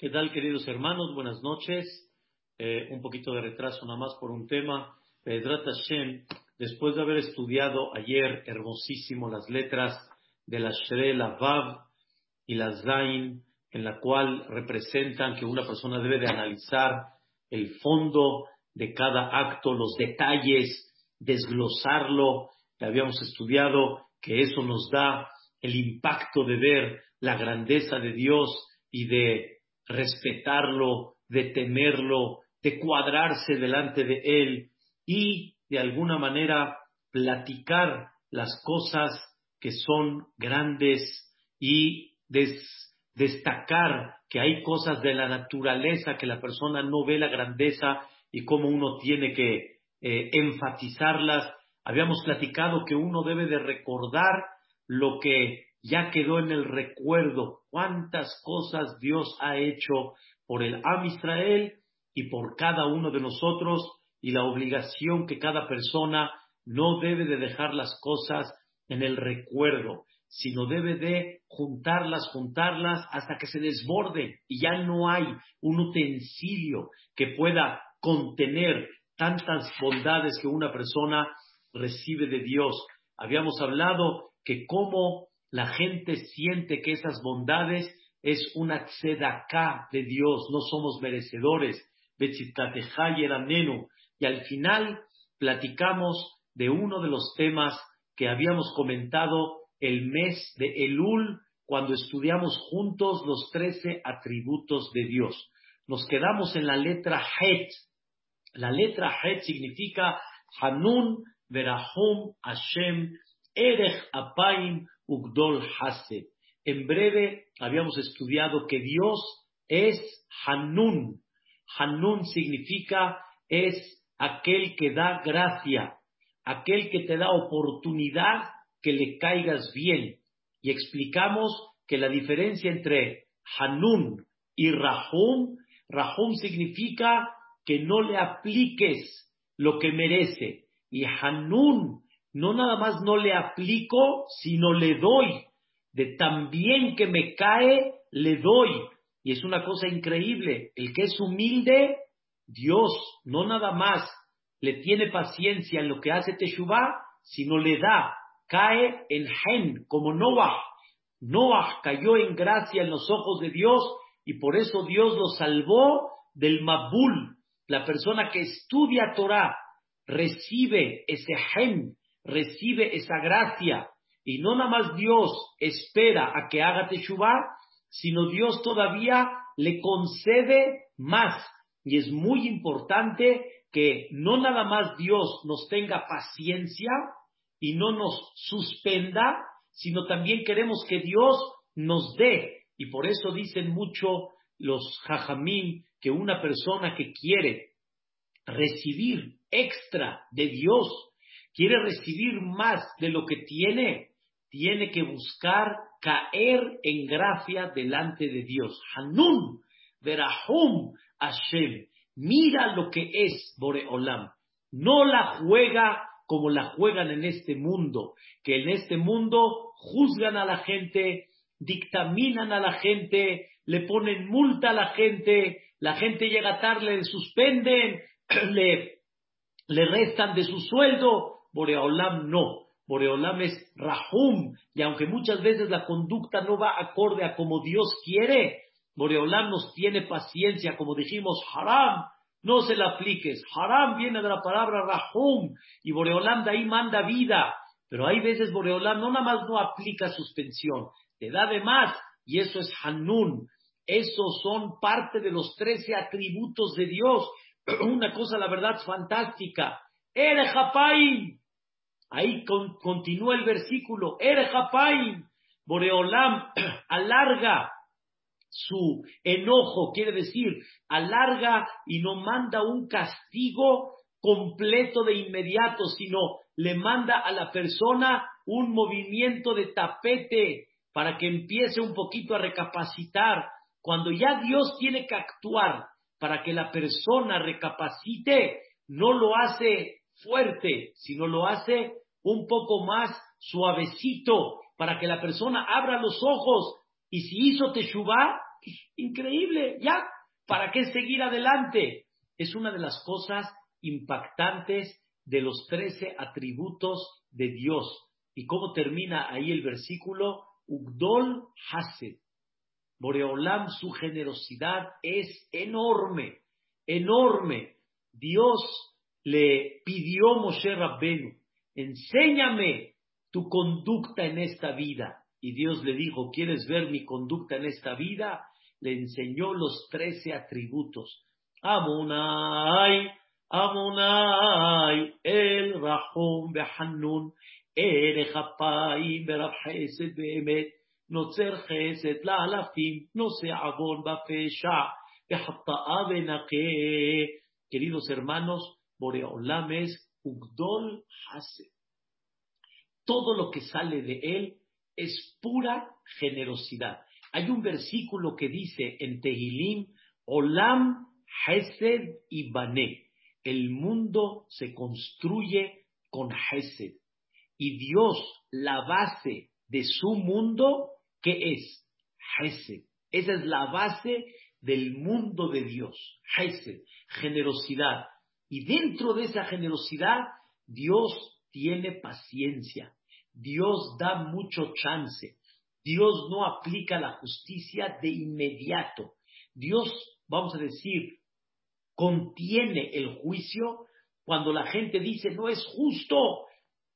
¿Qué tal, queridos hermanos? Buenas noches. Eh, un poquito de retraso nada más por un tema. Pedrat Hashem, después de haber estudiado ayer hermosísimo las letras de la Shre, la Vav y la Zain, en la cual representan que una persona debe de analizar el fondo de cada acto, los detalles, desglosarlo. Habíamos estudiado que eso nos da el impacto de ver la grandeza de Dios y de respetarlo, de temerlo, de cuadrarse delante de él y de alguna manera platicar las cosas que son grandes y destacar que hay cosas de la naturaleza que la persona no ve la grandeza y cómo uno tiene que eh, enfatizarlas. Habíamos platicado que uno debe de recordar lo que ya quedó en el recuerdo cuántas cosas Dios ha hecho por el Am Israel y por cada uno de nosotros y la obligación que cada persona no debe de dejar las cosas en el recuerdo, sino debe de juntarlas, juntarlas hasta que se desborde y ya no hay un utensilio que pueda contener tantas bondades que una persona recibe de Dios. Habíamos hablado que como la gente siente que esas bondades es una tzedaká de Dios, no somos merecedores, y al final platicamos de uno de los temas que habíamos comentado el mes de Elul, cuando estudiamos juntos los trece atributos de Dios. Nos quedamos en la letra Het. La letra Het significa Hanun, Verahum, Hashem, Erech Apaim, Ugdol Hase. En breve habíamos estudiado que Dios es Hanun. Hanun significa es aquel que da gracia, aquel que te da oportunidad que le caigas bien. Y explicamos que la diferencia entre Hanun y Rahum, Rahum significa que no le apliques lo que merece. Y Hanun no nada más no le aplico, sino le doy. De tan bien que me cae, le doy. Y es una cosa increíble. El que es humilde, Dios no nada más le tiene paciencia en lo que hace Teshuvah, sino le da. Cae en Hen, como Noah. Noah cayó en gracia en los ojos de Dios y por eso Dios lo salvó del Mabul. La persona que estudia Torah recibe ese Hen, recibe esa gracia. Y no nada más Dios espera a que haga Teshuvah, sino Dios todavía le concede más. Y es muy importante que no nada más Dios nos tenga paciencia y no nos suspenda, sino también queremos que Dios nos dé. Y por eso dicen mucho los jajamín que una persona que quiere recibir extra de Dios, quiere recibir más de lo que tiene, tiene que buscar caer en gracia delante de Dios. Hanun, Verahum, Hashem. Mira lo que es Boreolam. No la juega como la juegan en este mundo, que en este mundo juzgan a la gente, dictaminan a la gente, le ponen multa a la gente, la gente llega tarde, le suspenden, le, le restan de su sueldo, Boreolam no. Boreolam es Rahum, y aunque muchas veces la conducta no va acorde a como Dios quiere, Boreolam nos tiene paciencia, como dijimos, Haram, no se la apliques. Haram viene de la palabra Rahum, y Boreolam de ahí manda vida. Pero hay veces Boreolam no nada más no aplica suspensión, te da de más, y eso es Hanun. Esos son parte de los trece atributos de Dios. Una cosa, la verdad, fantástica. Erejapaim, Ahí continúa el versículo, Erejapaim, Boreolam alarga su enojo, quiere decir, alarga y no manda un castigo completo de inmediato, sino le manda a la persona un movimiento de tapete para que empiece un poquito a recapacitar. Cuando ya Dios tiene que actuar para que la persona recapacite, no lo hace fuerte, sino lo hace un poco más suavecito para que la persona abra los ojos y si hizo Teshuvah, increíble, ya, ¿para qué seguir adelante? Es una de las cosas impactantes de los trece atributos de Dios. ¿Y cómo termina ahí el versículo? Ugdol Hased. Boreolam, su generosidad es enorme, enorme. Dios le pidió Moshe Rabbenu, enséñame tu conducta en esta vida. Y Dios le dijo, ¿quieres ver mi conducta en esta vida? Le enseñó los trece atributos. Amonai, Amonai, el Rahum Behanun, Erech Apayim Berab Hesed Behemet, Notzer Chesed La'alafim, No se Avon Bafesha, Behatta'a Benake. Queridos hermanos, Boreolam es Ugdol Hased. Todo lo que sale de él es pura generosidad. Hay un versículo que dice en Tehilim, Olam Hesed y Bané. El mundo se construye con Hesed. Y Dios, la base de su mundo, ¿qué es? Hesed. Esa es la base del mundo de Dios. Hesed, generosidad. Y dentro de esa generosidad, Dios tiene paciencia. Dios da mucho chance. Dios no aplica la justicia de inmediato. Dios, vamos a decir, contiene el juicio cuando la gente dice no es justo,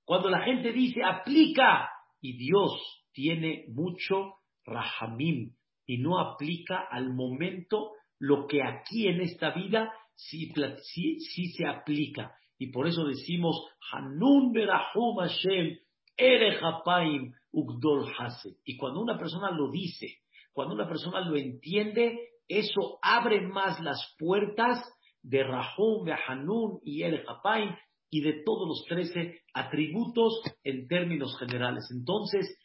cuando la gente dice aplica y Dios tiene mucho rahamim y no aplica al momento lo que aquí en esta vida sí, se aplica. Y por eso decimos, Hanun Berahum Hashem, Ugdol Y cuando una persona lo dice, cuando una persona lo entiende, eso abre más las puertas de Rahum, de Hanun y Erechapaim y de todos los trece atributos en términos generales. Entonces,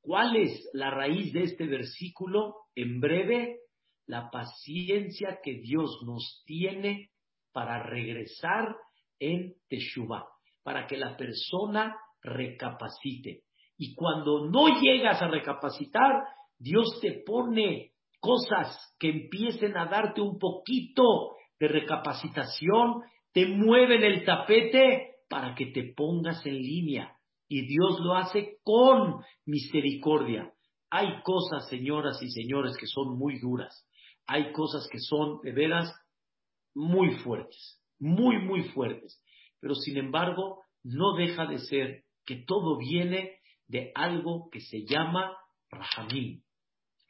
¿cuál es la raíz de este versículo? En breve, la paciencia que Dios nos tiene para regresar en Teshuvah, para que la persona recapacite. Y cuando no llegas a recapacitar, Dios te pone cosas que empiecen a darte un poquito de recapacitación, te mueven el tapete para que te pongas en línea. Y Dios lo hace con misericordia. Hay cosas, señoras y señores, que son muy duras. Hay cosas que son, de veras, muy fuertes. Muy, muy fuertes. Pero sin embargo, no deja de ser que todo viene de algo que se llama Rahamim,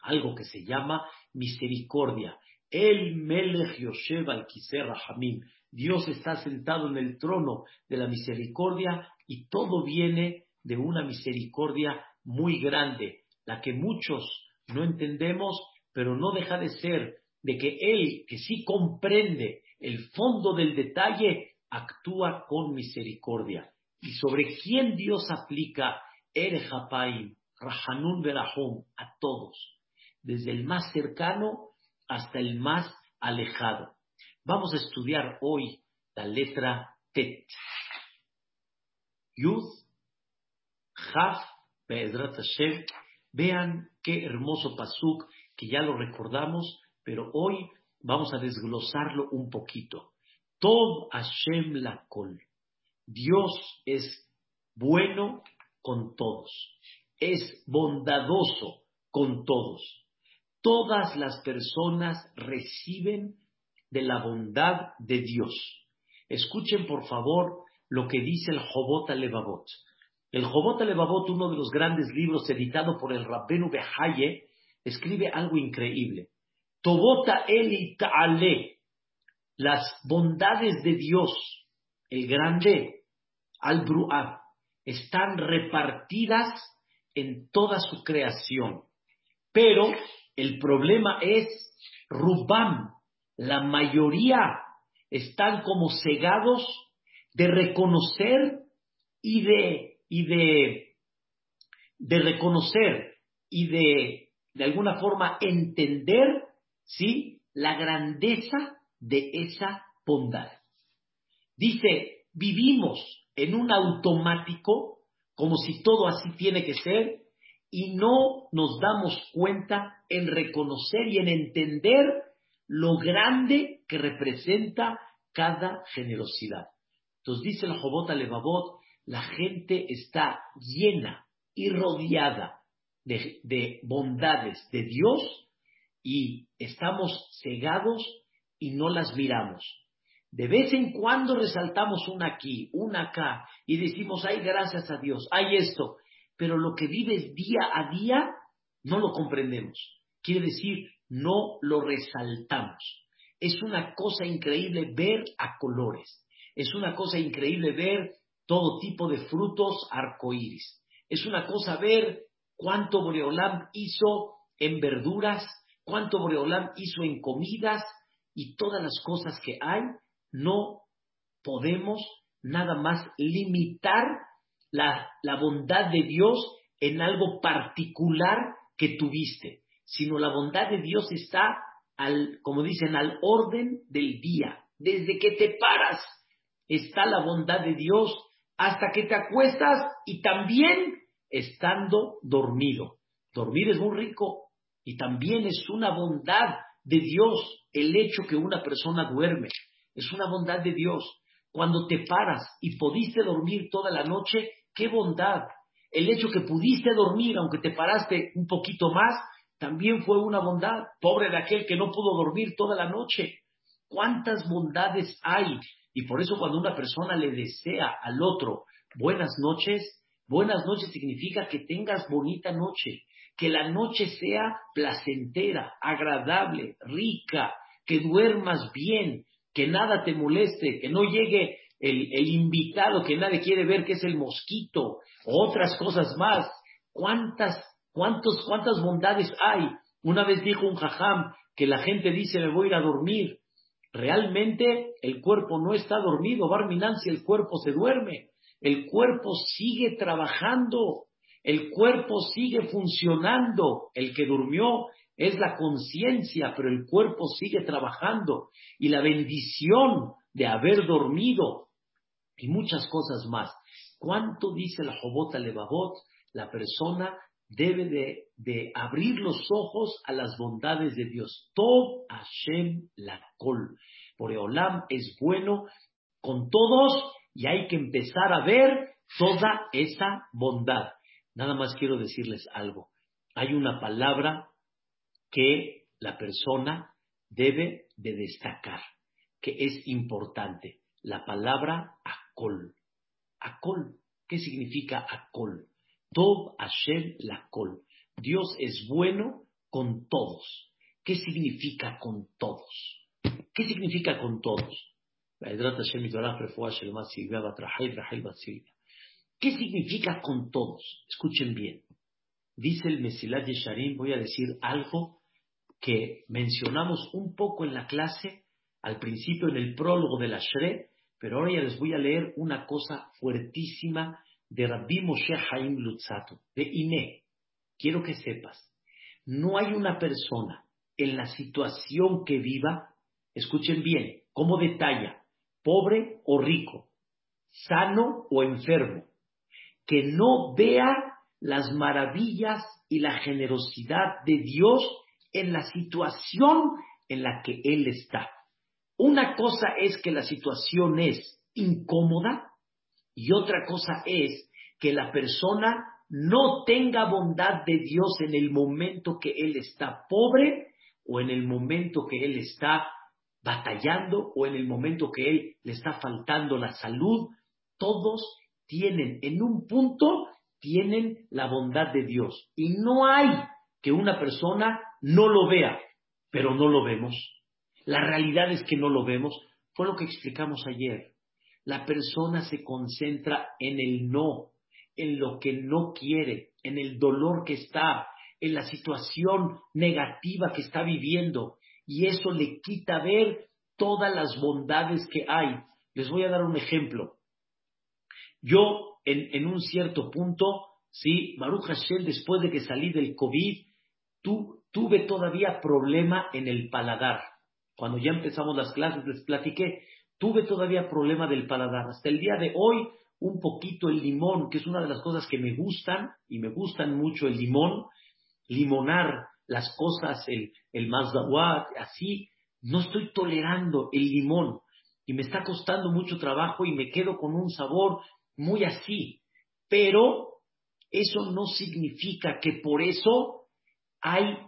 algo que se llama misericordia. El Melech Yoshev al Rahamim. Dios está sentado en el trono de la misericordia y todo viene de una misericordia muy grande, la que muchos no entendemos, pero no deja de ser de que Él, que sí comprende el fondo del detalle, actúa con misericordia y sobre quién Dios aplica Erejapaim, Rahanun Berahum, a todos, desde el más cercano hasta el más alejado. Vamos a estudiar hoy la letra Tet. Yud, Jaf, Hashem. Vean qué hermoso pasuk que ya lo recordamos, pero hoy vamos a desglosarlo un poquito. Tov Hashem la kol. Dios es bueno con todos, es bondadoso con todos. Todas las personas reciben de la bondad de Dios. Escuchen por favor lo que dice el Jobot Levavot. El Jobot Levavot, uno de los grandes libros editado por el Rabbenu Behaye, escribe algo increíble. Tobota Eli Ta'ale, las bondades de Dios, el grande, al Bru'ah, están repartidas en toda su creación. Pero el problema es Rubam, la mayoría están como cegados de reconocer y de, y de, de reconocer y de, de alguna forma entender, ¿sí? La grandeza de esa bondad. Dice, vivimos en un automático, como si todo así tiene que ser, y no nos damos cuenta en reconocer y en entender lo grande que representa cada generosidad. Entonces dice el Jobot Levavot, la gente está llena y rodeada de, de bondades de Dios y estamos cegados y no las miramos. De vez en cuando resaltamos una aquí, una acá, y decimos, ay, gracias a Dios, hay esto, pero lo que vives día a día no lo comprendemos. Quiere decir, no lo resaltamos. Es una cosa increíble ver a colores. Es una cosa increíble ver todo tipo de frutos arcoíris. Es una cosa ver cuánto Boreolam hizo en verduras, cuánto Boreolam hizo en comidas y todas las cosas que hay. No podemos nada más limitar la, la bondad de Dios en algo particular que tuviste sino la bondad de Dios está al, como dicen, al orden del día. Desde que te paras está la bondad de Dios hasta que te acuestas y también estando dormido. Dormir es muy rico y también es una bondad de Dios el hecho que una persona duerme. Es una bondad de Dios. Cuando te paras y pudiste dormir toda la noche, qué bondad. El hecho que pudiste dormir, aunque te paraste un poquito más, también fue una bondad. Pobre de aquel que no pudo dormir toda la noche. ¿Cuántas bondades hay? Y por eso cuando una persona le desea al otro buenas noches, buenas noches significa que tengas bonita noche, que la noche sea placentera, agradable, rica, que duermas bien, que nada te moleste, que no llegue el, invitado que nadie quiere ver, que es el mosquito, otras cosas más. ¿Cuántas ¿Cuántas bondades hay? Una vez dijo un jajam que la gente dice me voy a ir a dormir. Realmente el cuerpo no está dormido, Barminan, si el cuerpo se duerme. El cuerpo sigue trabajando, el cuerpo sigue funcionando. El que durmió es la conciencia, pero el cuerpo sigue trabajando. Y la bendición de haber dormido y muchas cosas más. ¿Cuánto dice la Jobota Levavot? La persona debe de, abrir los ojos a las bondades de Dios. Tob Hashem Lakol. Olam es bueno con todos y hay que empezar a ver toda esa bondad. Nada más quiero decirles algo. Hay una palabra que la persona debe de destacar, que es importante. La palabra akol. Akol. ¿Qué significa akol? Tob Hashem Lakol. Dios es bueno con todos. ¿Qué significa con todos? ¿Qué significa con todos? ¿Qué significa con todos? Escuchen bien. Dice el Mesilat Yesharim, voy a decir algo que mencionamos un poco en la clase, al principio en el prólogo de la Shre, pero ahora ya les voy a leer una cosa fuertísima de Rabbi Moshe Haim Lutzato, de INE, quiero que sepas, no hay una persona en la situación que viva, escuchen bien, como detalla, pobre o rico, sano o enfermo, que no vea las maravillas y la generosidad de Dios en la situación en la que Él está. Una cosa es que la situación es incómoda y otra cosa es que la persona no tenga bondad de Dios en el momento que él está pobre o en el momento que él está batallando o en el momento que él le está faltando la salud. Todos tienen, en un punto, tienen la bondad de Dios. Y no hay que una persona no lo vea, pero no lo vemos. La realidad es que no lo vemos. Fue lo que explicamos ayer la persona se concentra en el no, en lo que no quiere, en el dolor que está, en la situación negativa que está viviendo, y eso le quita ver todas las bondades que hay. Les voy a dar un ejemplo. Yo, en, un cierto punto, sí, Baruch Hashem, después de que salí del COVID, tuve todavía problema en el paladar. Cuando ya empezamos las clases les platiqué, tuve todavía problema del paladar. Hasta el día de hoy, un poquito el limón, que es una de las cosas que me gustan, y me gustan mucho el limón, limonar las cosas, el, el así, no estoy tolerando el limón y me está costando mucho trabajo y me quedo con un sabor muy así. Pero eso no significa que por eso hay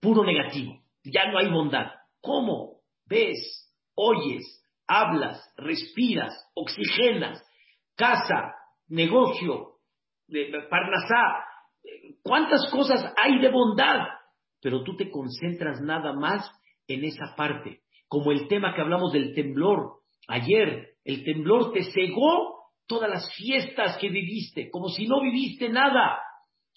puro negativo, ya no hay bondad. ¿Cómo? Ves, oyes, hablas, respiras, oxigenas, casa, negocio, parnasá, ¿cuántas cosas hay de bondad? Pero tú te concentras nada más en esa parte, como el tema que hablamos del temblor. Ayer, el temblor te cegó todas las fiestas que viviste, como si no viviste nada.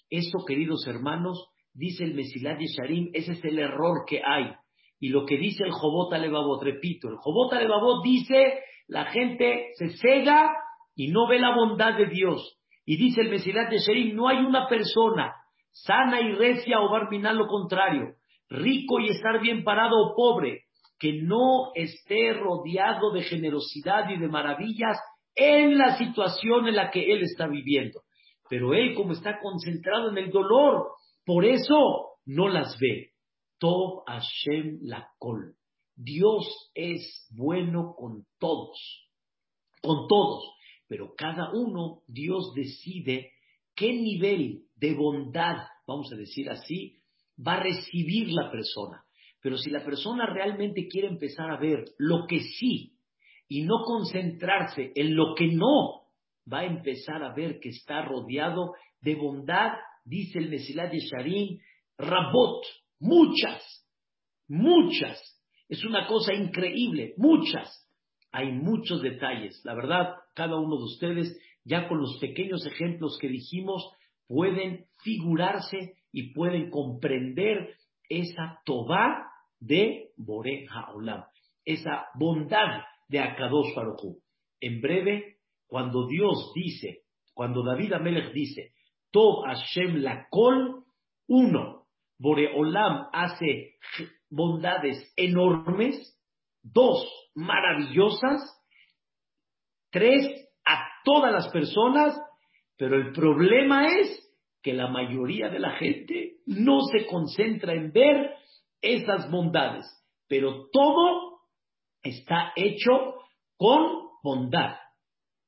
Eso, queridos hermanos, dice el Mesilat Yesharim, ese es el error que hay. Y lo que dice el Jobot Alevabot, repito, el Jobot Alevabot dice, la gente se cega y no ve la bondad de Dios. Y dice el Mesilat Yesharim, no hay una persona sana y recia o barminal lo contrario, rico y estar bien parado o pobre, que no esté rodeado de generosidad y de maravillas en la situación en la que él está viviendo. Pero él, como está concentrado en el dolor, por eso no las ve. Tov Hashem la col. Dios es bueno con todos, con todos, pero cada uno, Dios decide qué nivel de bondad, vamos a decir así, va a recibir la persona. Pero si la persona realmente quiere empezar a ver lo que sí y no concentrarse en lo que no, va a empezar a ver que está rodeado de bondad, dice el Mesilat de Sharim, Rabot, muchas, muchas. Es una cosa increíble, muchas. Hay muchos detalles. La verdad, cada uno de ustedes, ya con los pequeños ejemplos que dijimos, pueden figurarse y pueden comprender esa Tobá de Bore Haolam, esa bondad de Akadosh Baruchu. En breve, cuando Dios dice, cuando David Amelech dice, Tov Hashem la kol, uno, Boreolam hace bondades enormes, dos, maravillosas, tres, a todas las personas, pero el problema es que la mayoría de la gente no se concentra en ver esas bondades, pero todo está hecho con bondad.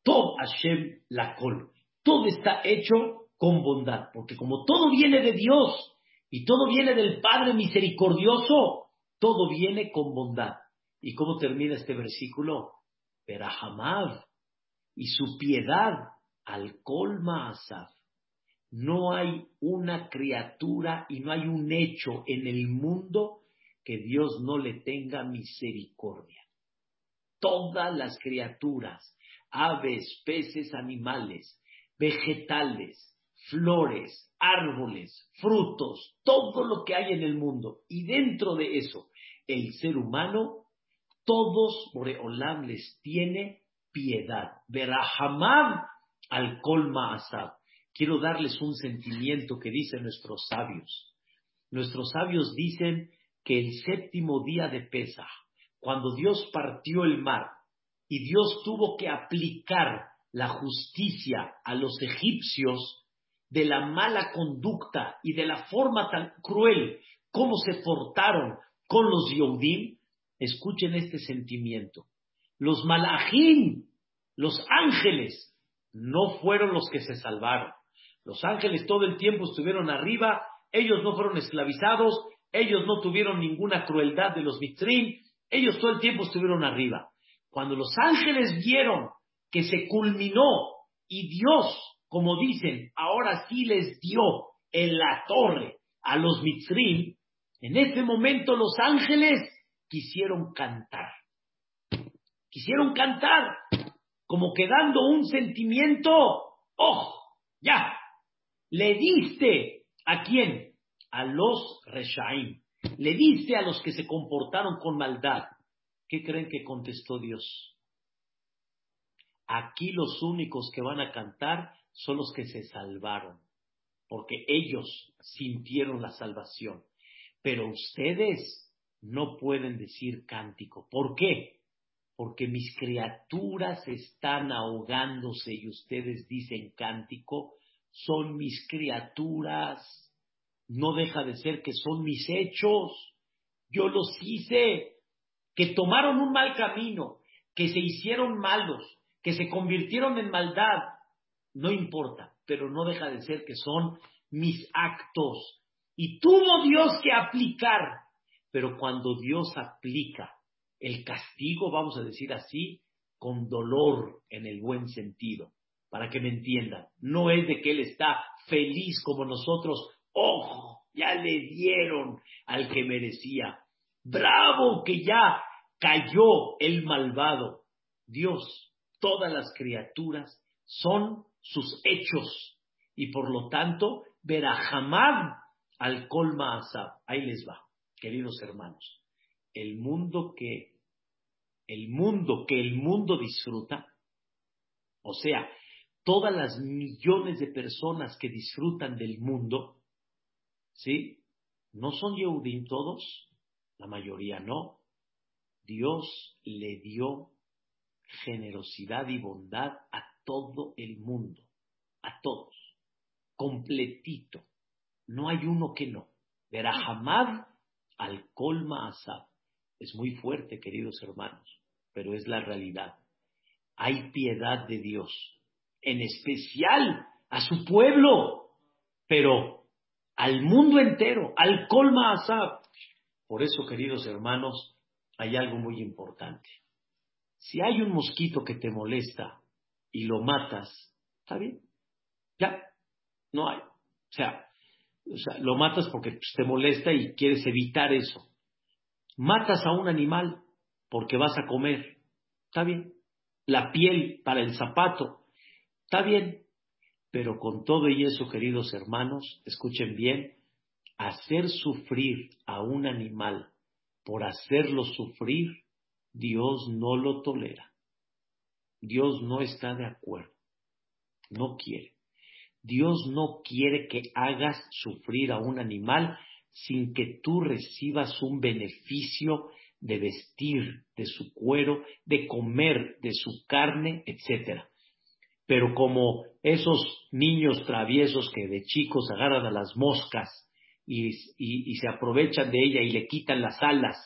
Todo Hashem la col. Todo está hecho con bondad, porque como todo viene de Dios y todo viene del Padre misericordioso, todo viene con bondad. ¿Y cómo termina este versículo? Berahamav y su piedad al colma asaf. No hay una criatura y no hay un hecho en el mundo que Dios no le tenga misericordia todas las criaturas, aves, peces, animales, vegetales, flores, árboles, frutos, todo lo que hay en el mundo. Y dentro de eso, el ser humano, todos Boreolam les tiene piedad. Verahamab al colma asab. Quiero darles un sentimiento que dicen nuestros sabios. Nuestros sabios dicen que el séptimo día de Pesach, cuando Dios partió el mar y Dios tuvo que aplicar la justicia a los egipcios de la mala conducta y de la forma tan cruel como se portaron con los Yehudim, escuchen este sentimiento. Los malajim, los ángeles, no fueron los que se salvaron. Los ángeles todo el tiempo estuvieron arriba, ellos no fueron esclavizados, ellos no tuvieron ninguna crueldad de los mitrim, ellos todo el tiempo estuvieron arriba. Cuando los ángeles vieron que se culminó y Dios, como dicen, ahora sí les dio en la torre a los mitzrim, en ese momento los ángeles quisieron cantar. Quisieron cantar, como quedando un sentimiento, ¡oh! Ya, le diste a quién? A los Reshaim le dice a los que se comportaron con maldad, ¿qué creen que contestó Dios? Aquí los únicos que van a cantar son los que se salvaron, porque ellos sintieron la salvación. Pero ustedes no pueden decir cántico. ¿Por qué? Porque mis criaturas están ahogándose y ustedes dicen cántico, son mis criaturas, no deja de ser que son mis hechos, yo los hice, que tomaron un mal camino, que se hicieron malos, que se convirtieron en maldad, no importa, pero no deja de ser que son mis actos. Y tuvo Dios que aplicar, pero cuando Dios aplica el castigo, vamos a decir así, con dolor en el buen sentido, para que me entiendan, no es de que Él está feliz como nosotros, ojo, ya le dieron al que merecía, bravo que ya cayó el malvado. Dios, todas las criaturas son sus hechos y por lo tanto, Berajamad al colma asab. Ahí les va, queridos hermanos. El mundo que el mundo que el mundo disfruta, o sea, todas las millones de personas que disfrutan del mundo, ¿sí? ¿No son Yehudim todos? La mayoría no. Dios le dio generosidad y bondad a todo el mundo, a todos, completito. No hay uno que no. Verajamad al colma asab. Es muy fuerte, queridos hermanos, pero es la realidad. Hay piedad de Dios, en especial a su pueblo, pero al mundo entero, al colma asab. Por eso, queridos hermanos, hay algo muy importante. Si hay un mosquito que te molesta y lo matas, está bien. Ya, no hay. O sea, lo matas porque pues, te molesta y quieres evitar eso. Matas a un animal porque vas a comer, está bien. La piel para el zapato, está bien. Pero con todo y eso, queridos hermanos, escuchen bien, hacer sufrir a un animal por hacerlo sufrir, Dios no lo tolera. Dios no está de acuerdo. No quiere. Dios no quiere que hagas sufrir a un animal sin que tú recibas un beneficio de vestir de su cuero, de comer de su carne, etc. Pero como esos niños traviesos que de chicos agarran a las moscas y, se aprovechan de ella y le quitan las alas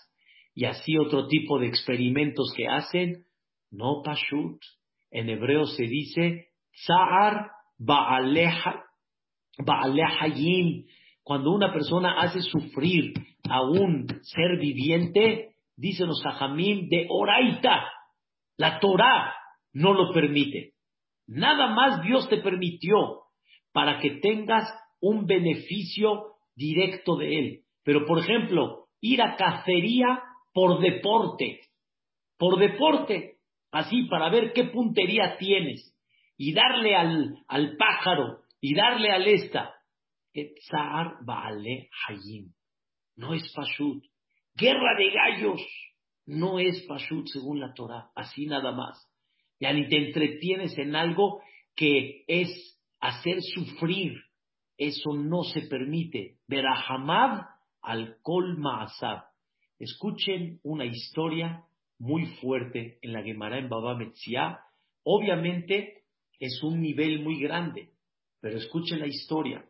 y así otro tipo de experimentos que hacen, no pashut. En hebreo se dice tsar ba'alehayim. Cuando una persona hace sufrir a un ser viviente, dicen los hajamim de oraita. La Torah no lo permite. Nada más Dios te permitió para que tengas un beneficio directo de él. Pero, por ejemplo, ir a cacería por deporte, por deporte, así para ver qué puntería tienes, y darle al, al pájaro, y darle al esta. Etzar Baale Hayim. No es Pashut. Guerra de gallos. No es Pashut según la Torah. Así nada más. Ya ni te entretienes en algo que es hacer sufrir eso no se permite. Berahamad al Kol Ma'asab. Escuchen una historia muy fuerte en la Gemara en Baba Metzia. Obviamente es un nivel muy grande, pero escuchen la historia.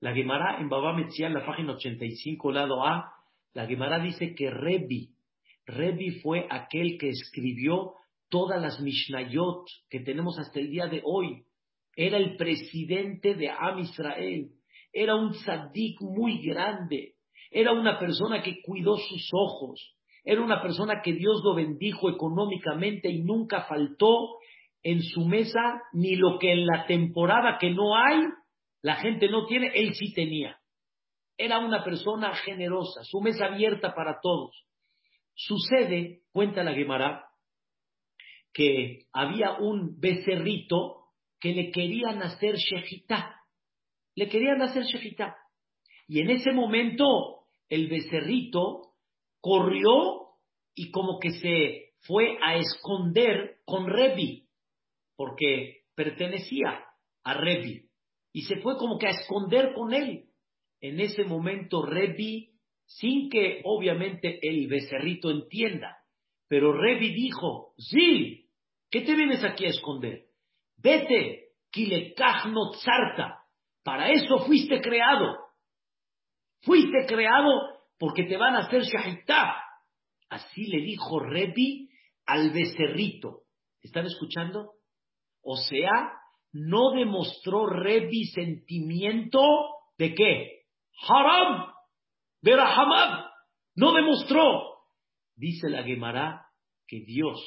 La Gemara en Baba Metzia, la página 85, lado A, la Gemara dice que Rebi, Rebi fue aquel que escribió todas las Mishnayot que tenemos hasta el día de hoy. Era el presidente de Am Israel, era un tzadik muy grande, era una persona que cuidó sus ojos, era una persona que Dios lo bendijo económicamente y nunca faltó en su mesa ni lo que en la temporada que no hay, la gente no tiene, él sí tenía. Era una persona generosa, su mesa abierta para todos. Sucede, cuenta la Gemara, que había un becerrito que le querían hacer shejitá. Le querían hacer shejitá. Y en ese momento el becerrito corrió y como que se fue a esconder con Rebi, porque pertenecía a Rebi. Y se fue como que a esconder con él. En ese momento Rebi, sin que obviamente el becerrito entienda, Pero Revi dijo, sí, ¿qué te vienes aquí a esconder? Vete, kilekachno tzarta. Para eso fuiste creado. Fuiste creado porque te van a hacer shahitá. Así le dijo Revi al becerrito. ¿Están escuchando? O sea, no demostró Revi sentimiento de qué? Haram, Berahamad. No demostró. Dice la Gemara que Dios,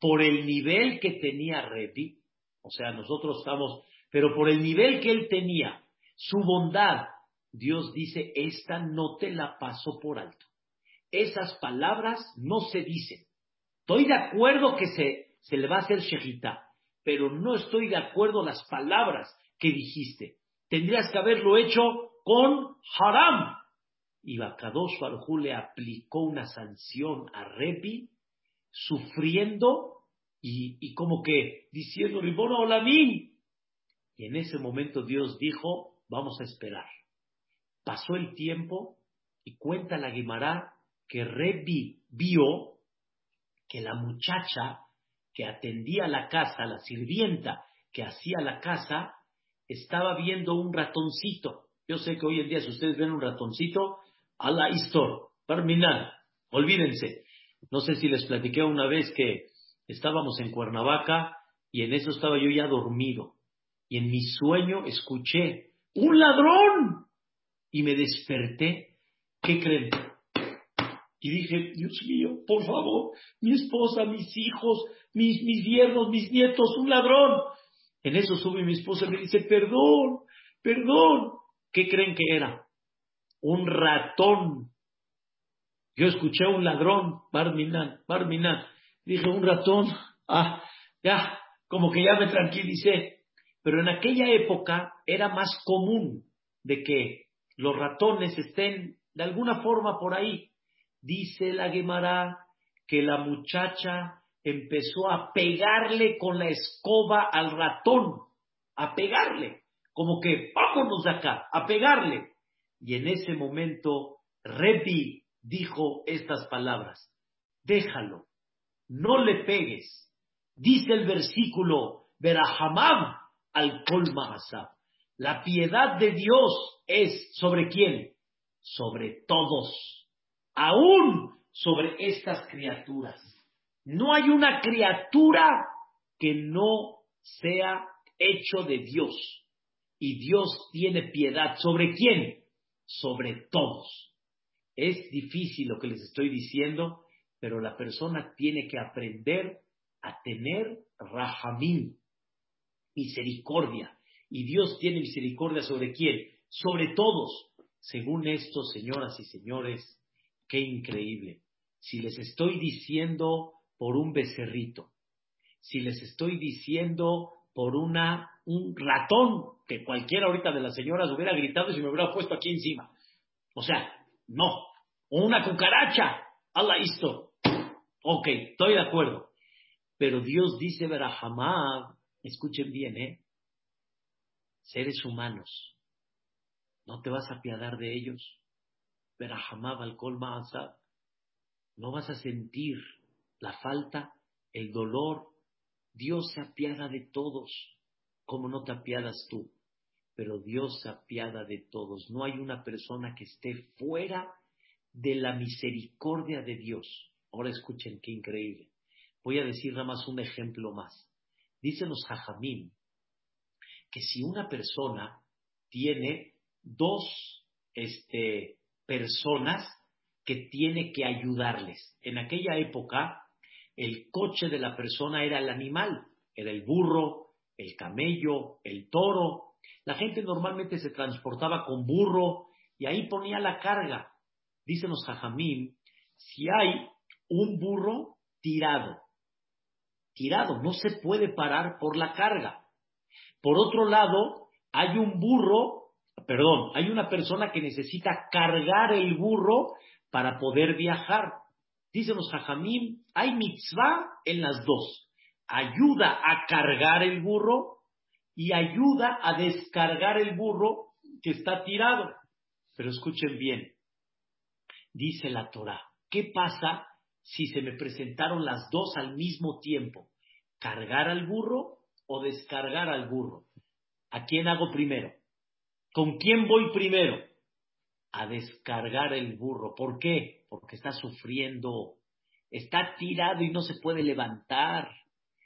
por el nivel que tenía Revi, o sea, nosotros estamos, pero por el nivel que él tenía, su bondad, Dios dice, esta no te la paso por alto. Esas palabras no se dicen. Estoy de acuerdo que se, se le va a hacer shejita, pero no estoy de acuerdo las palabras que dijiste. Tendrías que haberlo hecho con haram. Y Bakadosh Baruj le aplicó una sanción a Repi, sufriendo y, como que diciendo, Ribono Olamín. Y en ese momento Dios dijo, vamos a esperar. Pasó el tiempo y cuenta la Guimara que Repi vio que la muchacha que atendía la casa, la sirvienta que hacía la casa, estaba viendo un ratoncito. Yo sé que hoy en día si ustedes ven un ratoncito, a la historia, terminal, olvídense. No sé si les platiqué una vez que estábamos en Cuernavaca y en eso estaba yo ya dormido. Y en mi sueño escuché, ¡un ladrón! Y me desperté. ¿Qué creen? Y dije, Dios mío, por favor, mi esposa, mis hijos, mis, mis mis nietos, un ladrón. En eso sube mi esposa y me dice, perdón, perdón. ¿Qué creen que era? Un ratón. Yo escuché un ladrón, Barminan, Barminan. Dije, un ratón. Ah, ya, como que ya me tranquilicé. Pero en aquella época era más común de que los ratones estén de alguna forma por ahí. Dice la Gemara que la muchacha empezó a pegarle con la escoba al ratón, a pegarle, como que vámonos de acá, a pegarle. Y en ese momento Rebi dijo estas palabras, déjalo, no le pegues. Dice el versículo, Berahamam al Kol La piedad de Dios es sobre quién? Sobre todos aún sobre estas criaturas. No hay una criatura que no sea hecho de Dios. Y Dios tiene piedad. ¿Sobre quién? Sobre todos. Es difícil lo que les estoy diciendo, pero la persona tiene que aprender a tener rahamín, misericordia. Y Dios tiene misericordia sobre quién? Sobre todos. Según esto, señoras y señores, Qué increíble. Si les estoy diciendo por un becerrito, si les estoy diciendo por una, un ratón, que cualquiera ahorita de las señoras hubiera gritado y se me hubiera puesto aquí encima. O sea, no. O una cucaracha. Allah esto. Ok, estoy de acuerdo. Pero Dios dice, Berahamad, escuchen bien, ¿eh? Seres humanos, ¿no te vas a apiadar de ellos? al no vas a sentir la falta, el dolor. Dios se apiada de todos, como no te apiadas tú. Pero Dios se apiada de todos. No hay una persona que esté fuera de la misericordia de Dios. Ahora escuchen qué increíble. Voy a decir nada más un ejemplo más. Dicen los hajamim que si una persona tiene dos este, personas que tiene que ayudarles. En aquella época, el coche de la persona era el animal, era el burro, el camello, el toro. La gente normalmente se transportaba con burro y ahí ponía la carga. Dicen los jajamín, si hay un burro tirado, tirado, no se puede parar por la carga. Por otro lado, hay un burro perdón, hay una persona que necesita cargar el burro para poder viajar. Dicen los hajamim, hay mitzvah en las dos. Ayuda a cargar el burro y ayuda a descargar el burro que está tirado. Pero escuchen bien, dice la Torah, ¿qué pasa si se me presentaron las dos al mismo tiempo, cargar al burro o descargar al burro. ¿A quién hago primero? ¿Con quién voy primero? A descargar el burro. ¿Por qué? Porque está sufriendo, está tirado y no se puede levantar,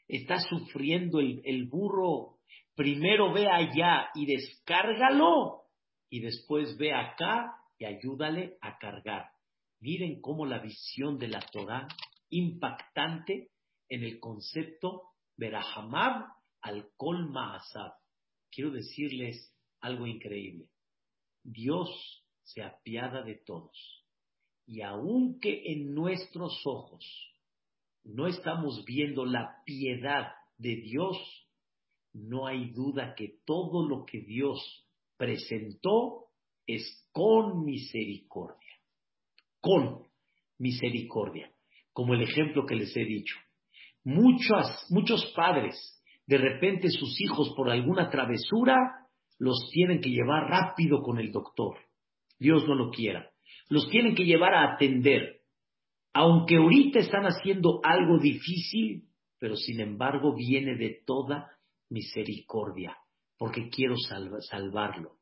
está sufriendo el, el burro. Primero ve allá y descárgalo y después ve acá y ayúdale a cargar. Miren cómo la visión de la Torah impactante en el concepto Berahamab al Kol Ma'asab. Quiero decirles algo increíble. Dios se apiada de todos. Y aunque en nuestros ojos no estamos viendo la piedad de Dios, no hay duda que todo lo que Dios presentó es con misericordia con misericordia, como el ejemplo que les he dicho. Muchos, muchos padres, de repente sus hijos por alguna travesura, los tienen que llevar rápido con el doctor. Dios no lo quiera. Los tienen que llevar a atender. Aunque ahorita están haciendo algo difícil, pero sin embargo viene de toda misericordia, porque quiero salvarlo.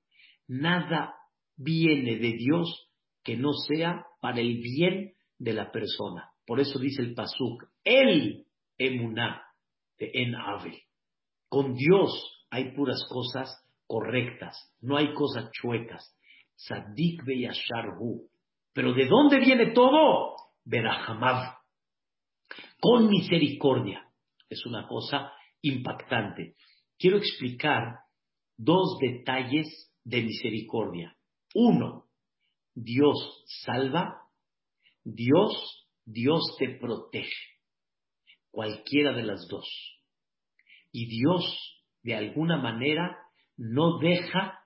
Nada viene de Dios que no sea para el bien de la persona. Por eso dice el Pasuk, el emuná de en ave. Con Dios hay puras cosas correctas, no hay cosas chuecas. Sadik beyasharhu. Pero ¿de dónde viene todo? Berahamav. Con misericordia. Es una cosa impactante. Quiero explicar dos detalles de misericordia. Uno, Dios salva, Dios, Dios te protege. Cualquiera de las dos. Y Dios, de alguna manera, no deja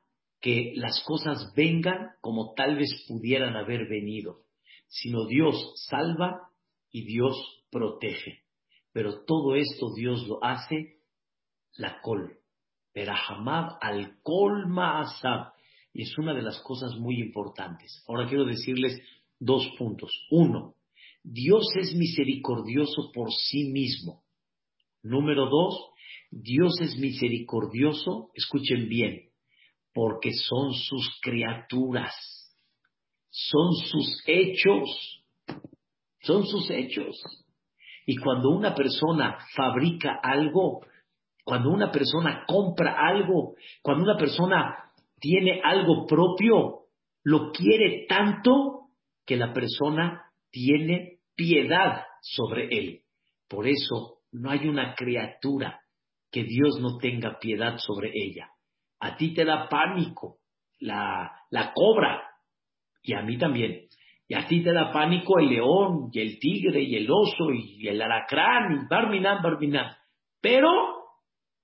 que las cosas vengan como tal vez pudieran haber venido, sino Dios salva y Dios protege. Pero todo esto Dios lo hace la col. Perahamav al col ma'asab. Y es una de las cosas muy importantes. Ahora quiero decirles dos puntos. Uno, Dios es misericordioso por sí mismo. Número dos, Dios es misericordioso, escuchen bien, porque son sus criaturas, son sus hechos, son sus hechos. Y cuando una persona fabrica algo, cuando una persona compra algo, cuando una persona tiene algo propio, lo quiere tanto que la persona tiene piedad sobre él. Por eso no hay una criatura que Dios no tenga piedad sobre ella. A ti te da pánico la, la cobra y a mí también. Y a ti te da pánico el león y el tigre y el oso y el alacrán y barminán, barminán. Pero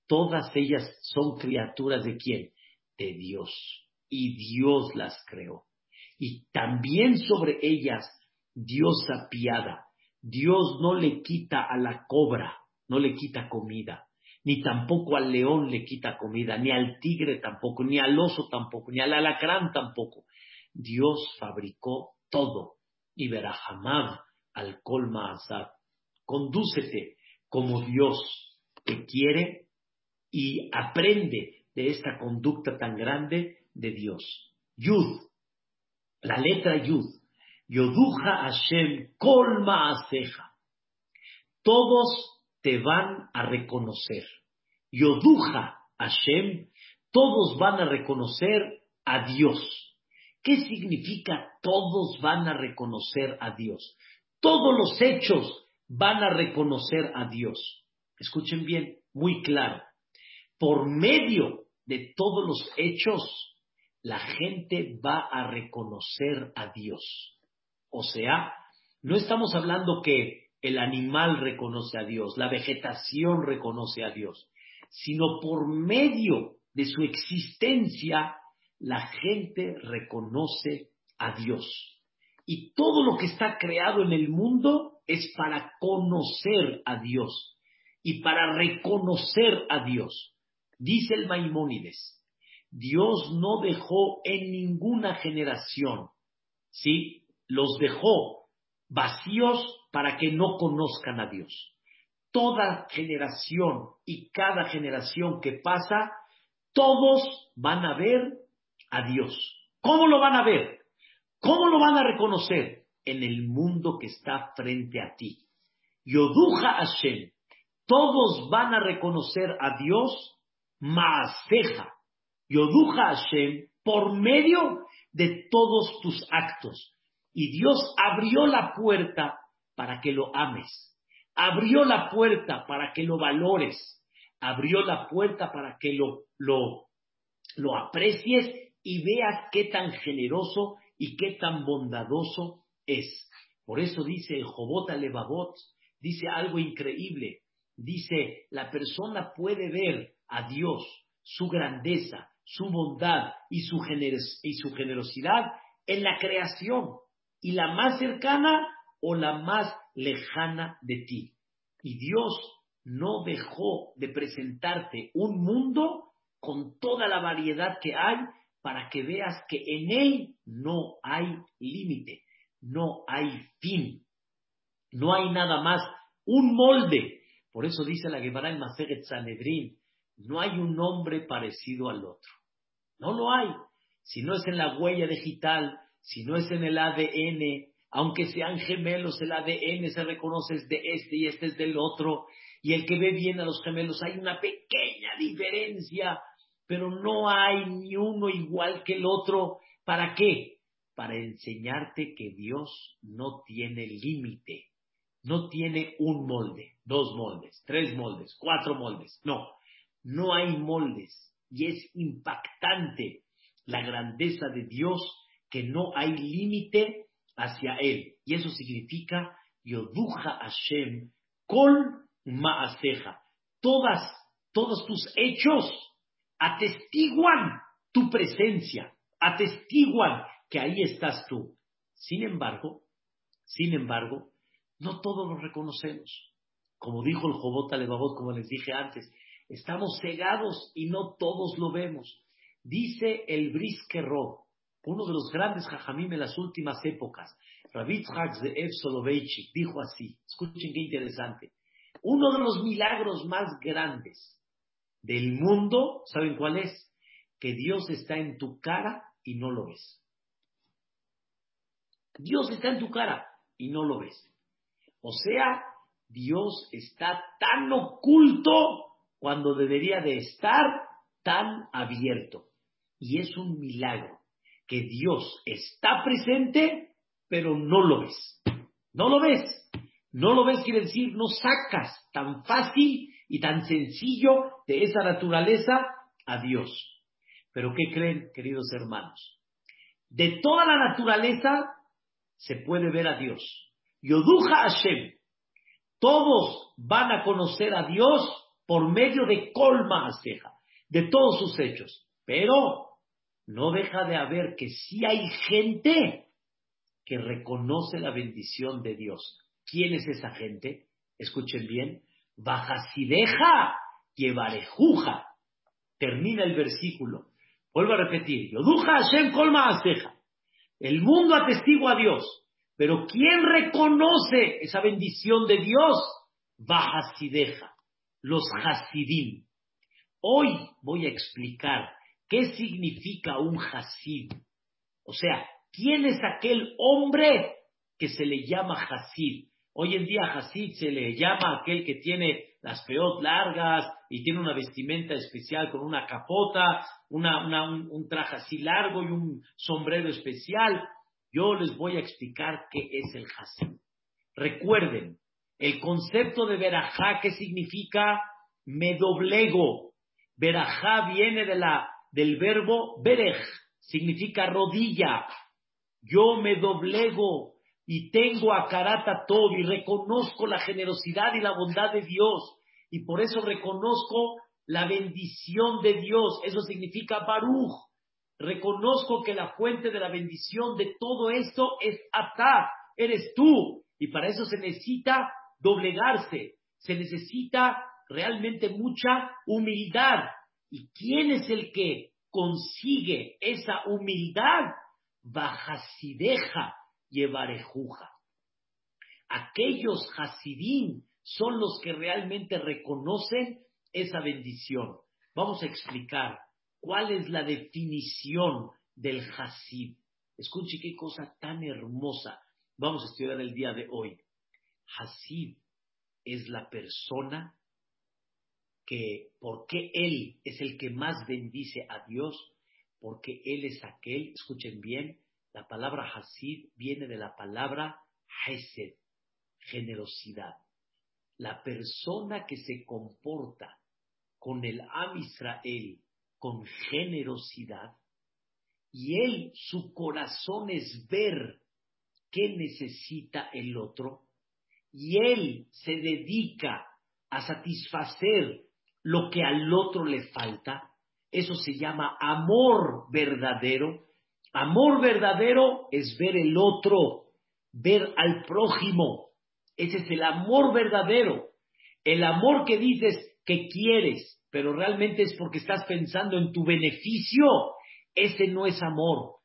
todas ellas son criaturas de quién? de Dios y Dios las creó. Y también sobre ellas Dios apiada. Dios no le quita a la cobra, no le quita comida, ni tampoco al león le quita comida, ni al tigre tampoco, ni al oso tampoco, ni al alacrán tampoco. Dios fabricó todo. Y jamás al colma azad. Condúcete como Dios te quiere y aprende de esta conducta tan grande de Dios. Yud, la letra Yud, Yoduja Hashem Kol Maaseja. Todos te van a reconocer. Yoduja Hashem, todos van a reconocer a Dios. ¿Qué significa todos van a reconocer a Dios? Todos los hechos van a reconocer a Dios. Escuchen bien, muy claro por medio de todos los hechos, la gente va a reconocer a Dios. O sea, no estamos hablando que el animal reconoce a Dios, la vegetación reconoce a Dios, sino por medio de su existencia, la gente reconoce a Dios. Y todo lo que está creado en el mundo es para conocer a Dios y para reconocer a Dios. Dice el Maimónides, Dios no dejó en ninguna generación, ¿sí? Los dejó vacíos para que no conozcan a Dios. Toda generación y cada generación que pasa, todos van a ver a Dios. ¿Cómo lo van a ver? ¿Cómo lo van a reconocer? En el mundo que está frente a ti. Yoduja Hashem. Todos van a reconocer a Dios Maaseja. Yoduja Hashem por medio de todos tus actos. Y Dios abrió la puerta para que lo ames. Abrió la puerta para que lo valores. Abrió la puerta para que lo, lo, lo aprecies y veas qué tan generoso y qué tan bondadoso es. Por eso dice Jobot Alevabot, dice algo increíble. Dice, la persona puede ver a Dios, su grandeza, su bondad y su, y su generosidad en la creación y la más cercana o la más lejana de ti. Y Dios no dejó de presentarte un mundo con toda la variedad que hay para que veas que en él no hay límite, no hay fin, no hay nada más, un molde. Por eso dice la Gemara en Maseret Sanedrin, no hay un hombre parecido al otro. No lo hay. Si no es en la huella digital, si no es en el ADN, aunque sean gemelos, el ADN se reconoce es de este y este es del otro, y el que ve bien a los gemelos, hay una pequeña diferencia, pero no hay ni uno igual que el otro. ¿Para qué? Para enseñarte que Dios no tiene límite, no tiene un molde, dos moldes, tres moldes, cuatro moldes, no, no hay moldes, y es impactante la grandeza de Dios que no hay límite hacia Él. Y eso significa Yoduja Hashem Kol Maaseja. Todas, todos tus hechos atestiguan tu presencia, atestiguan que ahí estás tú. Sin embargo, sin embargo, no todos lo reconocemos. Como dijo el Jobot Alevabot, como les dije antes, estamos cegados y no todos lo vemos. Dice el Briske uno de los grandes jajamim en las últimas épocas, Rabbi de Ev Soloveitchik, dijo así, escuchen qué interesante, uno de los milagros más grandes del mundo, ¿saben cuál es? Que Dios está en tu cara y no lo ves. Dios está en tu cara y no lo ves. O sea, Dios está tan oculto cuando debería de estar tan abierto. Y es un milagro que Dios está presente, pero no lo ves. No lo ves. No lo ves quiere decir, no sacas tan fácil y tan sencillo de esa naturaleza a Dios. Pero ¿qué creen, queridos hermanos? De toda la naturaleza se puede ver a Dios. Yoduja Hashem. Todos van a conocer a Dios por medio de colma aceja, de todos sus hechos. Pero no deja de haber que sí hay gente que reconoce la bendición de Dios. ¿Quién es esa gente? Escuchen bien. Bajasideja llevarejuja. Termina el versículo. Vuelvo a repetir. Yoduja Hashem colma El mundo atestigua a Dios. Pero ¿quién reconoce esa bendición de Dios? Bajasideja. Los Hasidim. Hoy voy a explicar ¿Qué significa un Hasid? O sea, ¿quién es aquel hombre que se le llama Hasid? Hoy en día Hasid se le llama aquel que tiene las peot largas y tiene una vestimenta especial con una capota, un, traje así largo y un sombrero especial. Yo les voy a explicar qué es el Hasid. Recuerden, el concepto de verajá, ¿qué significa? Me doblego. Verajá viene de la del verbo berej, significa rodilla. Yo me doblego y tengo a carata todo y reconozco la generosidad y la bondad de Dios. Y por eso reconozco la bendición de Dios. Eso significa baruch. Reconozco que la fuente de la bendición de todo esto es Atá, eres tú. Y para eso se necesita doblegarse, se necesita realmente mucha humildad. ¿Y quién es el que consigue esa humildad? Bajasideja llevarejuja. Aquellos Hasidim son los que realmente reconocen esa bendición. Vamos a explicar cuál es la definición del Hasid. Escuche qué cosa tan hermosa vamos a estudiar el día de hoy. Hasid es la persona que, porque él es el que más bendice a Dios, porque él es aquel, escuchen bien, la palabra Hasid viene de la palabra Hesed, generosidad. La persona que se comporta con el Am Israel con generosidad, y él, su corazón es ver qué necesita el otro, y él se dedica a satisfacer lo que al otro le falta, eso se llama amor verdadero. Amor verdadero es ver el otro, ver al prójimo. Ese es el amor verdadero. El amor que dices que quieres, pero realmente es porque estás pensando en tu beneficio. Ese no es amor.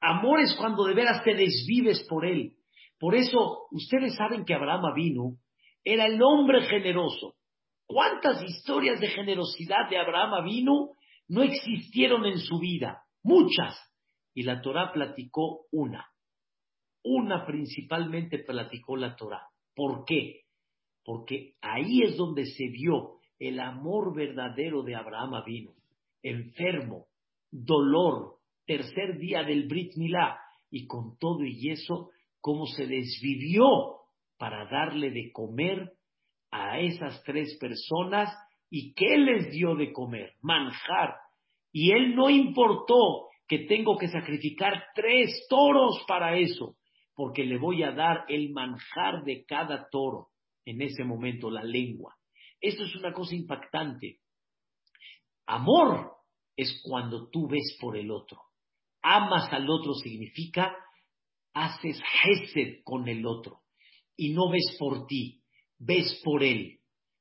Amor es cuando de veras te desvives por él. Por eso, ustedes saben que Abraham vino, era el hombre generoso. ¿Cuántas historias de generosidad de Abraham vino no existieron en su vida? Muchas. Y la Torah platicó una. Una principalmente platicó la Torah. ¿Por qué? Porque ahí es donde se vio el amor verdadero de Abraham vino. Enfermo, dolor, tercer día del Brit Milá, y con todo y eso, cómo se desvivió para darle de comer a esas tres personas y qué les dio de comer, manjar. Y él no importó que tengo que sacrificar tres toros para eso, porque le voy a dar el manjar de cada toro en ese momento, la lengua. Esto es una cosa impactante. Amor es cuando tú ves por el otro. Amas al otro significa haces gesed con el otro y no ves por ti ves por él.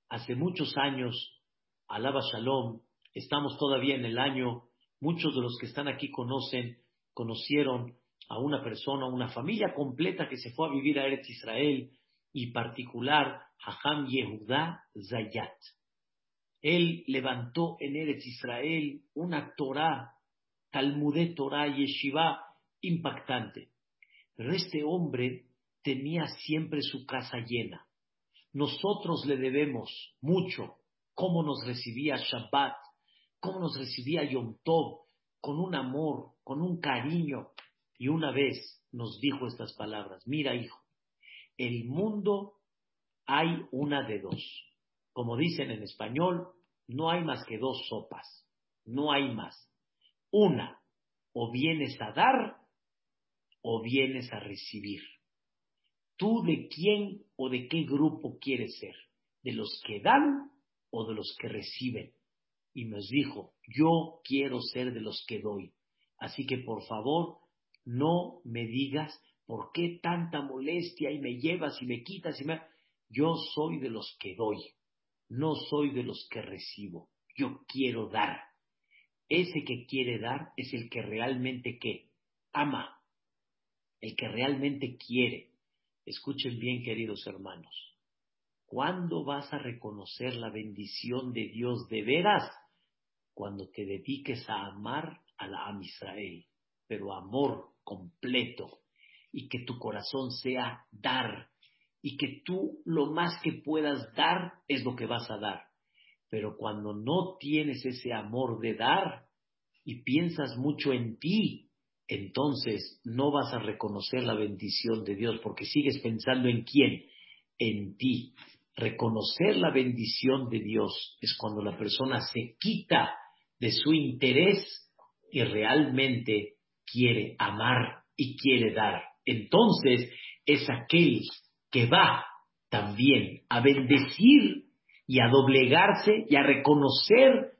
Hace muchos años, alaba Shalom, estamos todavía en el año, muchos de los que están aquí conocen, conocieron a una persona, una familia completa que se fue a vivir a Eretz Israel y particular Hajam Yehudá Zayat. Él levantó en Eretz Israel una Torah, Talmudé Torah Yeshiva impactante. Pero este hombre tenía siempre su casa llena. Nosotros le debemos mucho cómo nos recibía Shabbat, cómo nos recibía Yom Tov, con un amor, con un cariño. Y una vez nos dijo estas palabras, mira hijo, el mundo hay una de dos. Como dicen en español, no hay más que dos sopas, no hay más. Una, o vienes a dar o vienes a recibir. ¿Tú de quién o de qué grupo quieres ser? ¿De los que dan o de los que reciben? Y nos dijo, yo quiero ser de los que doy. Así que por favor, no me digas por qué tanta molestia y me llevas y me quitas y me... Yo soy de los que doy, no soy de los que recibo. Yo quiero dar. Ese que quiere dar es el que realmente que ama, el que realmente quiere. Escuchen bien, queridos hermanos. ¿Cuándo vas a reconocer la bendición de Dios de veras? Cuando te dediques a amar a la Am Israel, pero amor completo, y que tu corazón sea dar, y que tú lo más que puedas dar es lo que vas a dar. Pero cuando no tienes ese amor de dar y piensas mucho en ti, entonces no vas a reconocer la bendición de Dios porque sigues pensando en quién, en ti. Reconocer la bendición de Dios es cuando la persona se quita de su interés y realmente quiere amar y quiere dar. Entonces es aquel que va también a bendecir y a doblegarse y a reconocer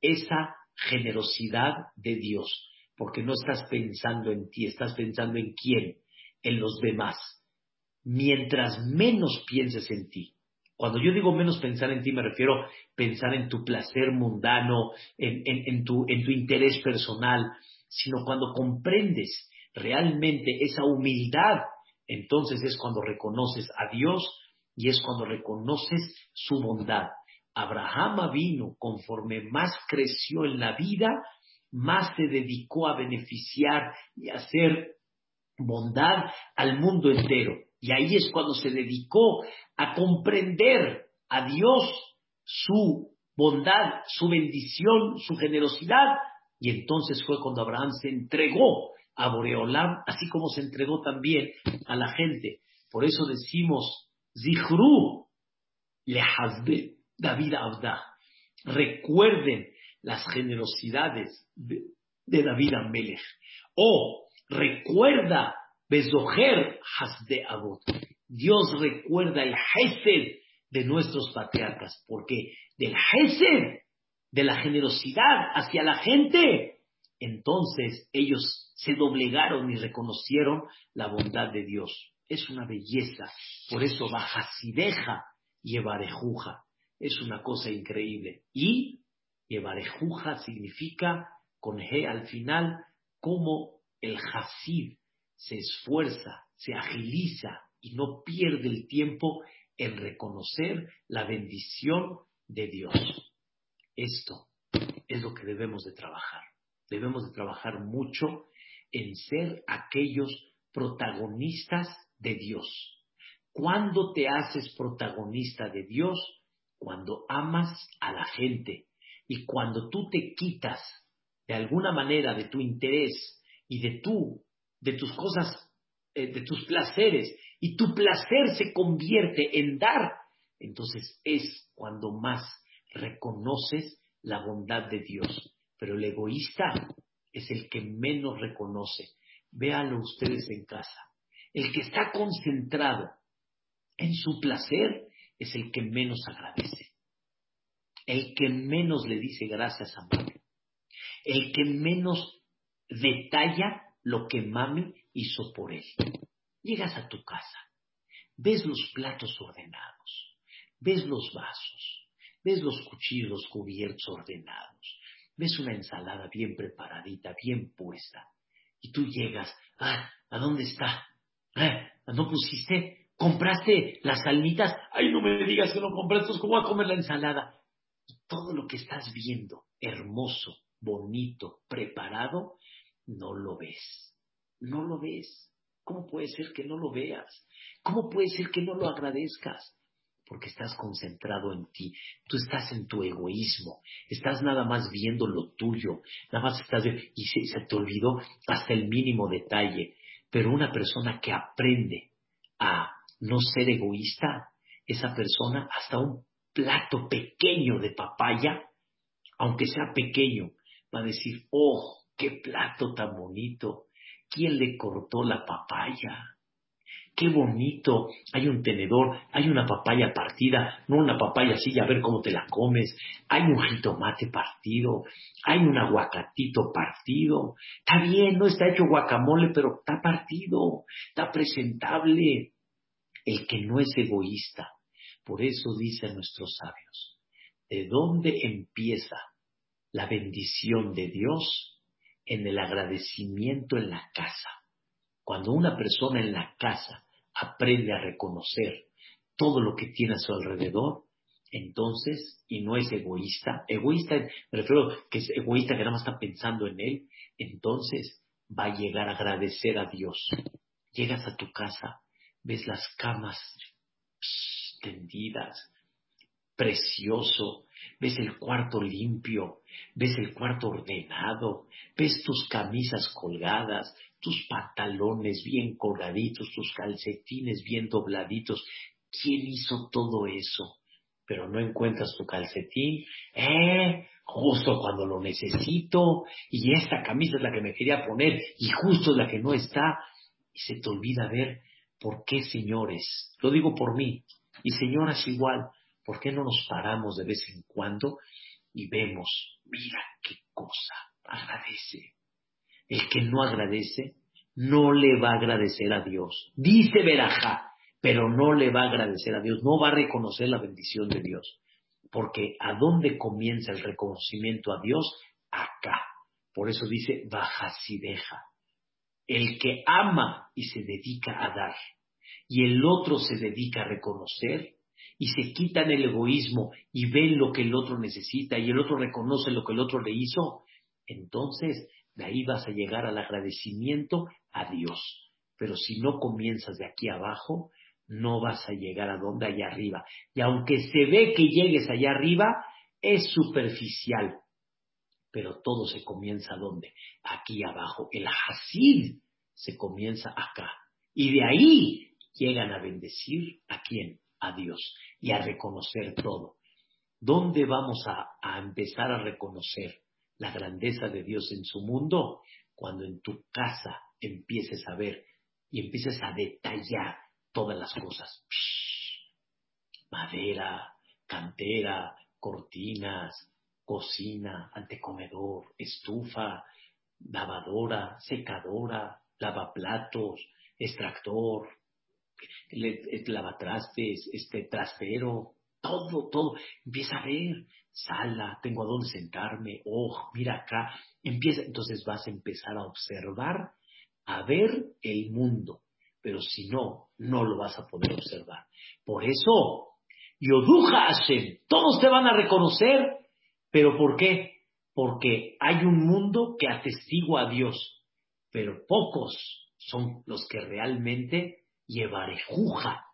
esa generosidad de Dios porque no estás pensando en ti, estás pensando en quién, en los demás. Mientras menos pienses en ti, cuando yo digo menos pensar en ti, me refiero a pensar en tu placer mundano, en, tu, en tu interés personal, sino cuando comprendes realmente esa humildad entonces es cuando reconoces a Dios y es cuando reconoces su bondad. Abraham vino conforme más creció en la vida, más se dedicó a beneficiar y a hacer bondad al mundo entero. Y ahí es cuando se dedicó a comprender a Dios, su bondad, su bendición, su generosidad. Y entonces fue cuando Abraham se entregó a Boreolam, así como se entregó también a la gente. Por eso decimos, Zihru lehazbe David Abda. Recuerden las generosidades de, David Amelech. O recuerda Bezoher Hasde Abot. Dios recuerda el Hesed de nuestros patriarcas, porque del Hesed, de la generosidad hacia la gente, entonces ellos se doblegaron y reconocieron la bondad de Dios. Es una belleza. Por eso Bajasideja y Evarejuja. Es una cosa increíble. Y Evarejuja significa, con G al final, como el Hasid se esfuerza, se agiliza y no pierde el tiempo en reconocer la bendición de Dios. Esto es lo que debemos de trabajar debemos de trabajar mucho en ser aquellos protagonistas de Dios. ¿Cuándo te haces protagonista de Dios? Cuando amas a la gente y cuando tú te quitas de alguna manera de tu interés y de tú, de tus cosas, eh, de tus placeres, y tu placer se convierte en dar, entonces es cuando más reconoces la bondad de Dios. Pero el egoísta es el que menos reconoce. Véanlo ustedes en casa. El que está concentrado en su placer es el que menos agradece. El que menos le dice gracias a mami. El que menos detalla lo que mami hizo por él. Llegas a tu casa, ves los platos ordenados, ves los vasos, ves los cuchillos cubiertos ordenados, ves una ensalada bien preparadita, bien puesta, y tú llegas, ah, ¿a dónde está? Ah, ¿No pusiste? ¿Compraste las salnitas? Ay, no me digas que no compraste, ¿cómo voy a comer la ensalada? Todo lo que estás viendo, hermoso, bonito, preparado, no lo ves. No lo ves. ¿Cómo puede ser que no lo veas? ¿Cómo puede ser que no lo agradezcas? porque estás concentrado en ti, tú estás en tu egoísmo, estás nada más viendo lo tuyo, nada más estás y se, te olvidó hasta el mínimo detalle. Pero una persona que aprende a no ser egoísta, esa persona hasta un plato pequeño de papaya, aunque sea pequeño, va a decir, oh, qué plato tan bonito, ¿quién le cortó la papaya? qué bonito, hay un tenedor, hay una papaya partida, no una papaya así, a ver cómo te la comes, hay un jitomate partido, hay un aguacatito partido, está bien, no está hecho guacamole, pero está partido, está presentable. El que no es egoísta, por eso dicen nuestros sabios, ¿de dónde empieza la bendición de Dios? En el agradecimiento en la casa. Cuando una persona en la casa aprende a reconocer todo lo que tiene a su alrededor, entonces, y no es egoísta, egoísta, me refiero que es egoísta que nada más está pensando en él, entonces va a llegar a agradecer a Dios. Llegas a tu casa, ves las camas tendidas, precioso, ves el cuarto limpio, ves el cuarto ordenado, ves tus camisas colgadas, tus pantalones bien colgaditos, tus calcetines bien dobladitos. ¿Quién hizo todo eso? Pero no encuentras tu calcetín, ¿eh? Justo cuando lo necesito, y esta camisa es la que me quería poner, y justo es la que no está, y se te olvida ver por qué, señores, lo digo por mí, y señoras igual, ¿por qué no nos paramos de vez en cuando y vemos, mira qué cosa, agradece? El que no agradece no le va a agradecer a Dios. Dice Berajá, pero no le va a agradecer a Dios, no va a reconocer la bendición de Dios. Porque ¿a dónde comienza el reconocimiento a Dios? Acá. Por eso dice, baja si deja. El que ama y se dedica a dar. Y el otro se dedica a reconocer y se quitan el egoísmo y ven lo que el otro necesita y el otro reconoce lo que el otro le hizo, entonces de ahí vas a llegar al agradecimiento a Dios. Pero si no comienzas de aquí abajo, no vas a llegar a donde allá arriba. Y aunque se ve que llegues allá arriba, es superficial. Pero todo se comienza donde? Aquí abajo. El Hasid se comienza acá. Y de ahí llegan a bendecir a quién? A Dios. Y a reconocer todo. ¿Dónde vamos a, empezar a reconocer la grandeza de Dios en su mundo? Cuando en tu casa empieces a ver y empieces a detallar todas las cosas. Madera, cantera, cortinas, cocina, antecomedor, estufa, lavadora, secadora, lavaplatos, extractor, lavatrastes, este trastero, todo, todo. Empieza a ver, sala, tengo a dónde sentarme, oh, mira acá. Empieza, entonces vas a empezar a observar, a ver el mundo. Pero si no, no lo vas a poder observar. Por eso, Yoduja Hashem, todos te van a reconocer, pero ¿por qué? Porque hay un mundo que atestigua a Dios, pero pocos son los que realmente llevarejuja,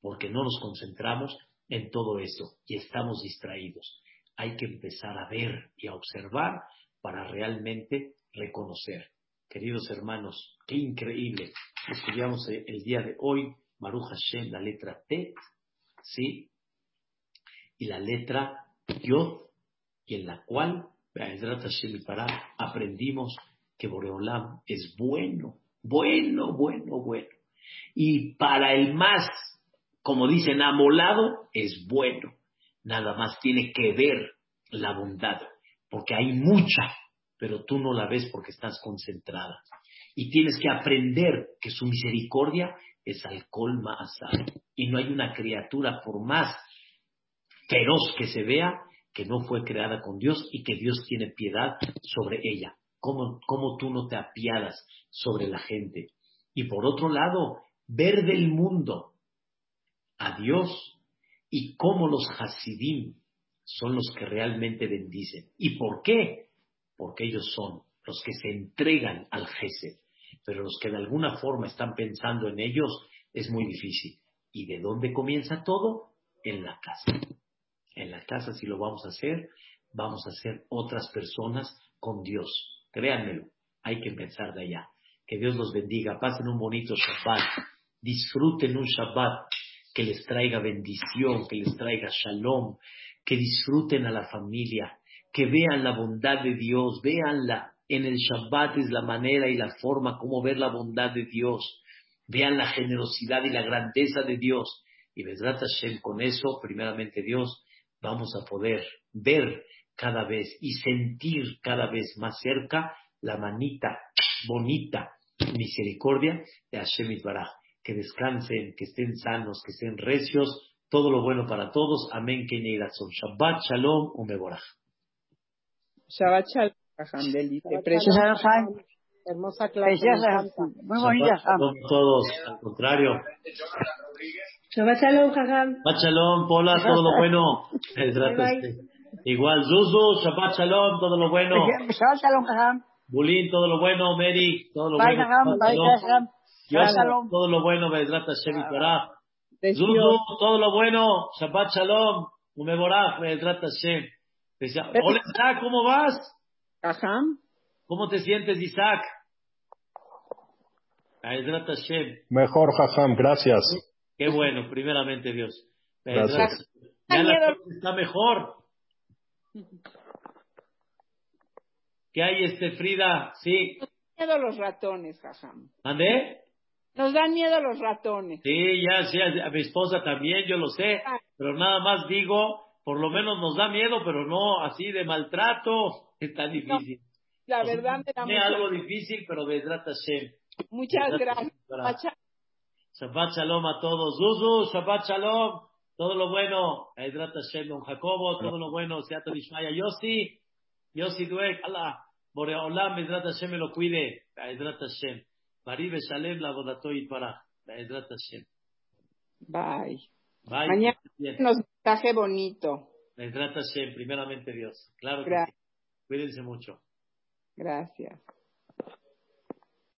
porque no nos concentramos en todo esto y estamos distraídos. Hay que empezar a ver y a observar para realmente reconocer. Queridos hermanos, qué increíble. Estudiamos el día de hoy, Baruch Hashem, la letra T, ¿sí? Y la letra Yod, y en la cual, Hashem para, aprendimos que Boreolam es bueno, bueno, bueno, bueno. Y para el más, como dicen, amolado, es bueno. Nada más tiene que ver la bondad, porque hay mucha, pero tú no la ves porque estás concentrada. Y tienes que aprender que su misericordia es alcohol más Y no hay una criatura, por más feroz que se vea, que no fue creada con Dios y que Dios tiene piedad sobre ella. ¿Cómo, cómo tú no te apiadas sobre la gente? Y por otro lado, ver del mundo a Dios y cómo los Hasidim son los que realmente bendicen. ¿Y por qué? Porque ellos son los que se entregan al Gesed, pero los que de alguna forma están pensando en ellos es muy difícil. ¿Y de dónde comienza todo? En la casa. En la casa, si lo vamos a hacer, vamos a ser otras personas con Dios. Créanmelo, hay que empezar de allá. Que Dios los bendiga, pasen un bonito Shabbat, disfruten un Shabbat que les traiga bendición, que les traiga shalom, que disfruten a la familia, que vean la bondad de Dios, véanla. En el Shabbat es la manera y la forma como ver la bondad de Dios. Vean la generosidad y la grandeza de Dios. Y Besrat Hashem, con eso, primeramente Dios, vamos a poder ver cada vez y sentir cada vez más cerca la manita bonita, misericordia de Hashem Baraj. Que descansen, que estén sanos, que estén recios. Todo lo bueno para todos. Amén. Que Shabbat Shalom Umeboraj. Shabbat Shalom, Hermosa clase. Muy bonita. Todos, al contrario. Shabbat Shalom, Jajam. Shabbat Shalom, Pola, todo lo bueno. Igual, Zuzu, Shabbat Shalom, todo lo bueno. Shabbat Shalom, Jajam. Bulín, todo lo bueno. Mary, todo lo bueno. Todo lo bueno. Bedrat Hashem y Zuzu, todo lo bueno. Shabbat Shalom. Umeborach, Bedrat Hashem. Hola, Isaac, ¿cómo vas? Jajam. ¿Cómo te sientes, Isaac? Bedrat Hashem. Mejor, Jajam, gracias. Qué bueno, primeramente Dios. Gracias. Ya la está mejor. ¿Qué hay, este Frida? Sí. Nos dan miedo los ratones, Jajam. ¿Mandé? Nos dan miedo los ratones. Sí, ya, sí, a mi esposa también, yo lo sé. Pero nada más digo, por lo menos nos da miedo, pero no así de maltrato. Está difícil. la verdad me da mucho... algo difícil, pero Vedrat Hashem. Muchas gracias. Shabbat Shalom a todos. Zuzu, Shabbat Shalom. Todo lo bueno. Vedrat Hashem, don Jacobo, todo lo bueno. Seattle Ishmaya. Yossi, Yossi Duek, Allah. Boreolam, Vedrat Hashem me lo cuide. Vedrat Hashem. Baribe Shalem, la y para. Be'ezrat Hashem. Bye. Bye. Mañana nos mensaje bonito. Be'ezrat Hashem, primeramente Dios. Claro que Gracias. sí. Cuídense mucho. Gracias.